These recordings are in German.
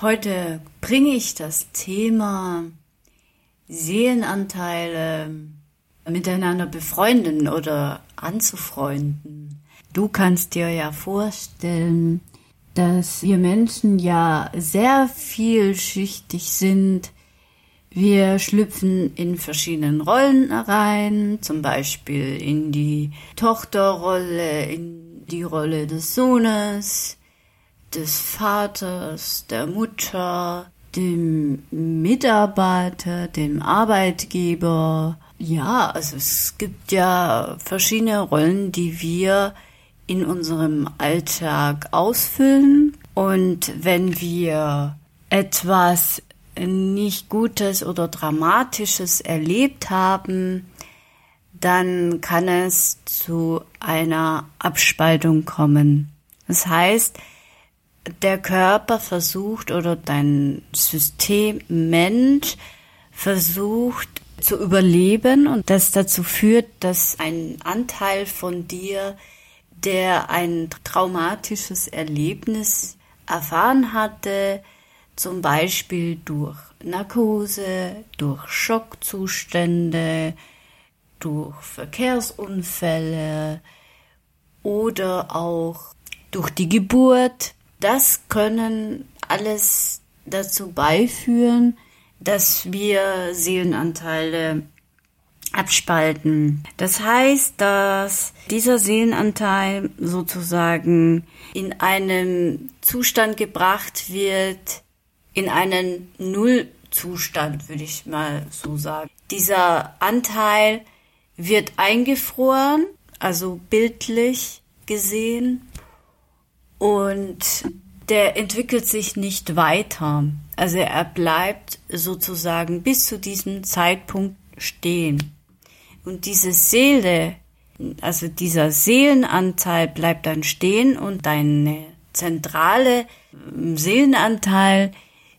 Heute bringe ich das Thema Seelenanteile miteinander befreunden oder anzufreunden. Du kannst dir ja vorstellen, dass wir Menschen ja sehr vielschichtig sind. Wir schlüpfen in verschiedenen Rollen rein, zum Beispiel in die Tochterrolle, in die Rolle des Sohnes, des Vaters, der Mutter, dem Mitarbeiter, dem Arbeitgeber. Ja, also es gibt ja verschiedene Rollen, die wir in unserem Alltag ausfüllen. Und wenn wir etwas nicht Gutes oder Dramatisches erlebt haben, dann kann es zu einer Abspaltung kommen. Das heißt, der Körper versucht oder dein System Mensch versucht zu überleben und das dazu führt, dass ein Anteil von dir, der ein traumatisches Erlebnis erfahren hatte, zum Beispiel durch Narkose, durch Schockzustände, durch Verkehrsunfälle oder auch durch die Geburt, das können alles dazu beiführen, dass wir Seelenanteile abspalten. Das heißt, dass dieser Seelenanteil sozusagen in einen Zustand gebracht wird, in einen Nullzustand, würde ich mal so sagen. Dieser Anteil wird eingefroren, also bildlich gesehen, und der entwickelt sich nicht weiter. Also er bleibt sozusagen bis zu diesem Zeitpunkt stehen. Und diese Seele, also dieser Seelenanteil bleibt dann stehen und deine zentrale Seelenanteil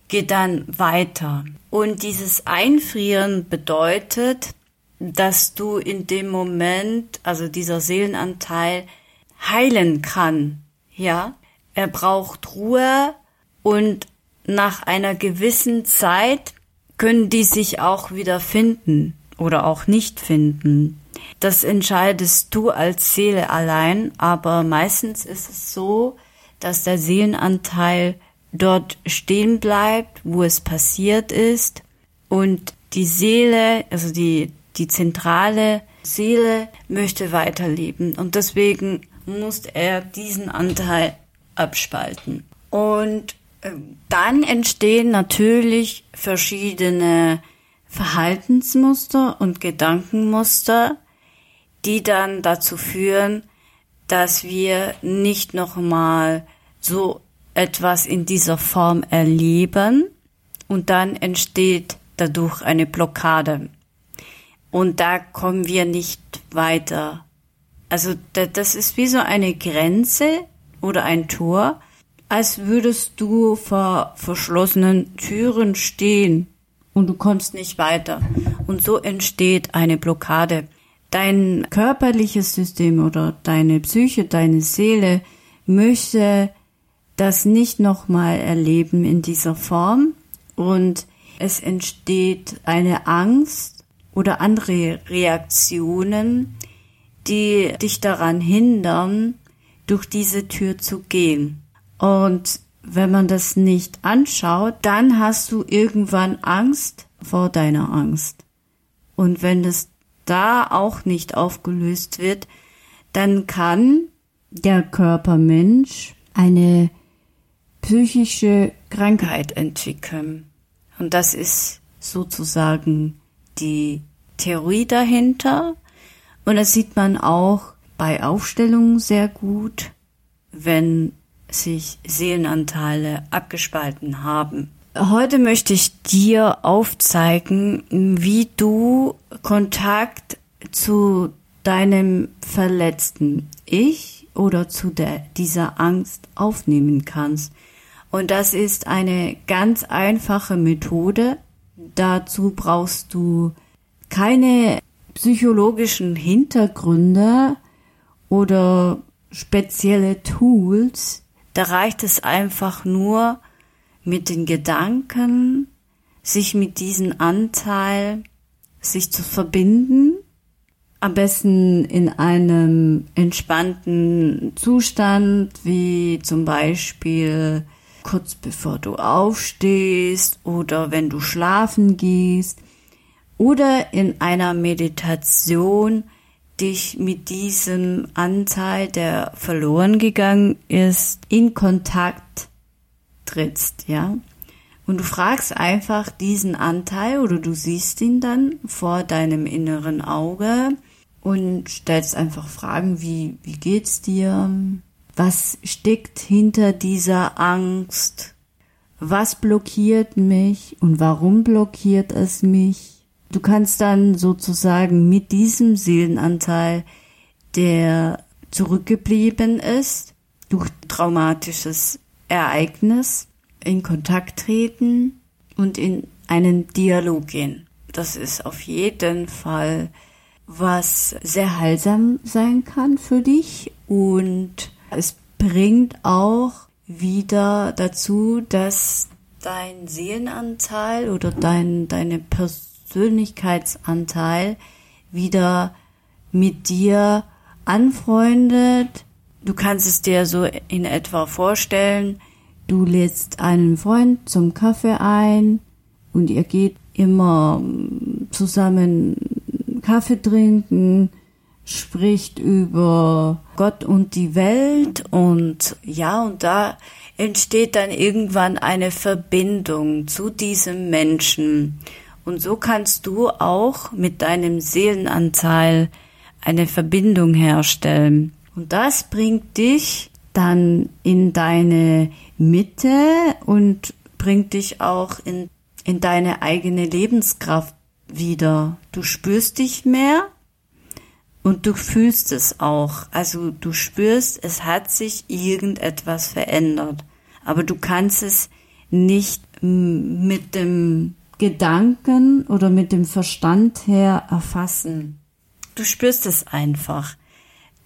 geht dann weiter. Und dieses Einfrieren bedeutet, dass du in dem Moment, also dieser Seelenanteil heilen kann ja, er braucht Ruhe und nach einer gewissen Zeit können die sich auch wieder finden oder auch nicht finden. Das entscheidest du als Seele allein, aber meistens ist es so, dass der Seelenanteil dort stehen bleibt, wo es passiert ist und die Seele, also die, die zentrale Seele möchte weiterleben und deswegen muss er diesen Anteil abspalten. Und äh, dann entstehen natürlich verschiedene Verhaltensmuster und Gedankenmuster, die dann dazu führen, dass wir nicht nochmal so etwas in dieser Form erleben und dann entsteht dadurch eine Blockade. Und da kommen wir nicht weiter. Also das ist wie so eine Grenze oder ein Tor, als würdest du vor verschlossenen Türen stehen und du kommst nicht weiter. Und so entsteht eine Blockade. Dein körperliches System oder deine Psyche, deine Seele möchte das nicht nochmal erleben in dieser Form und es entsteht eine Angst oder andere Reaktionen, die dich daran hindern, durch diese Tür zu gehen. Und wenn man das nicht anschaut, dann hast du irgendwann Angst vor deiner Angst. Und wenn das da auch nicht aufgelöst wird, dann kann der Körpermensch eine psychische Krankheit entwickeln. Und das ist sozusagen die Theorie dahinter. Und das sieht man auch bei Aufstellungen sehr gut, wenn sich Seelenanteile abgespalten haben. Heute möchte ich dir aufzeigen, wie du Kontakt zu deinem verletzten Ich oder zu der, dieser Angst aufnehmen kannst. Und das ist eine ganz einfache Methode. Dazu brauchst du keine psychologischen Hintergründe oder spezielle Tools. Da reicht es einfach nur mit den Gedanken, sich mit diesem Anteil, sich zu verbinden, am besten in einem entspannten Zustand, wie zum Beispiel kurz bevor du aufstehst oder wenn du schlafen gehst oder in einer Meditation dich mit diesem Anteil, der verloren gegangen ist, in Kontakt trittst, ja. Und du fragst einfach diesen Anteil oder du siehst ihn dann vor deinem inneren Auge und stellst einfach Fragen wie, wie geht's dir? Was steckt hinter dieser Angst? Was blockiert mich und warum blockiert es mich? Du kannst dann sozusagen mit diesem Seelenanteil, der zurückgeblieben ist, durch traumatisches Ereignis, in Kontakt treten und in einen Dialog gehen. Das ist auf jeden Fall was sehr heilsam sein kann für dich und es bringt auch wieder dazu, dass dein Seelenanteil oder dein, deine Person Persönlichkeitsanteil wieder mit dir anfreundet. Du kannst es dir so in etwa vorstellen, du lädst einen Freund zum Kaffee ein und ihr geht immer zusammen Kaffee trinken, spricht über Gott und die Welt und ja, und da entsteht dann irgendwann eine Verbindung zu diesem Menschen. Und so kannst du auch mit deinem Seelenanteil eine Verbindung herstellen. Und das bringt dich dann in deine Mitte und bringt dich auch in, in deine eigene Lebenskraft wieder. Du spürst dich mehr und du fühlst es auch. Also du spürst, es hat sich irgendetwas verändert. Aber du kannst es nicht mit dem Gedanken oder mit dem Verstand her erfassen. Du spürst es einfach,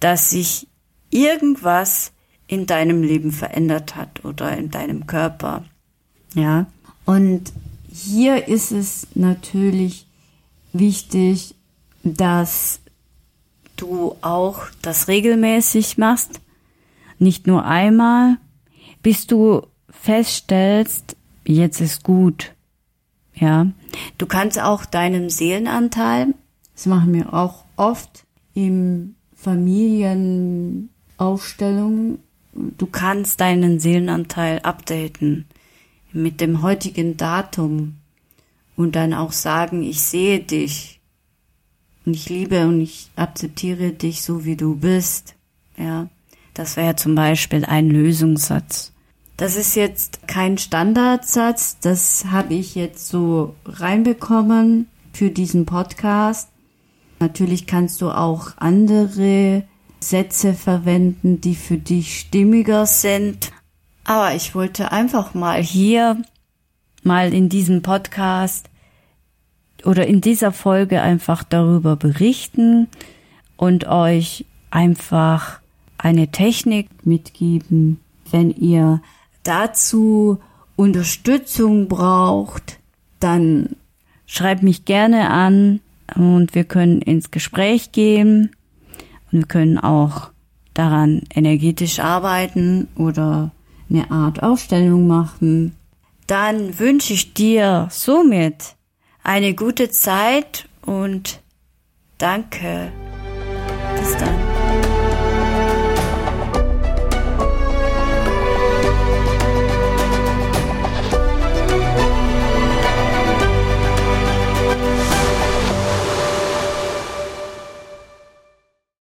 dass sich irgendwas in deinem Leben verändert hat oder in deinem Körper. Ja. Und hier ist es natürlich wichtig, dass du auch das regelmäßig machst, nicht nur einmal, bis du feststellst, jetzt ist gut. Ja, du kannst auch deinen Seelenanteil, das machen wir auch oft im Familienaufstellung, du kannst deinen Seelenanteil updaten mit dem heutigen Datum und dann auch sagen, ich sehe dich und ich liebe und ich akzeptiere dich so wie du bist. Ja, das wäre zum Beispiel ein Lösungssatz. Das ist jetzt kein Standardsatz, das habe ich jetzt so reinbekommen für diesen Podcast. Natürlich kannst du auch andere Sätze verwenden, die für dich stimmiger sind. Aber ich wollte einfach mal hier, mal in diesem Podcast oder in dieser Folge einfach darüber berichten und euch einfach eine Technik mitgeben, wenn ihr dazu Unterstützung braucht, dann schreibt mich gerne an und wir können ins Gespräch gehen. Und wir können auch daran energetisch arbeiten oder eine Art Aufstellung machen. Dann wünsche ich dir somit eine gute Zeit und danke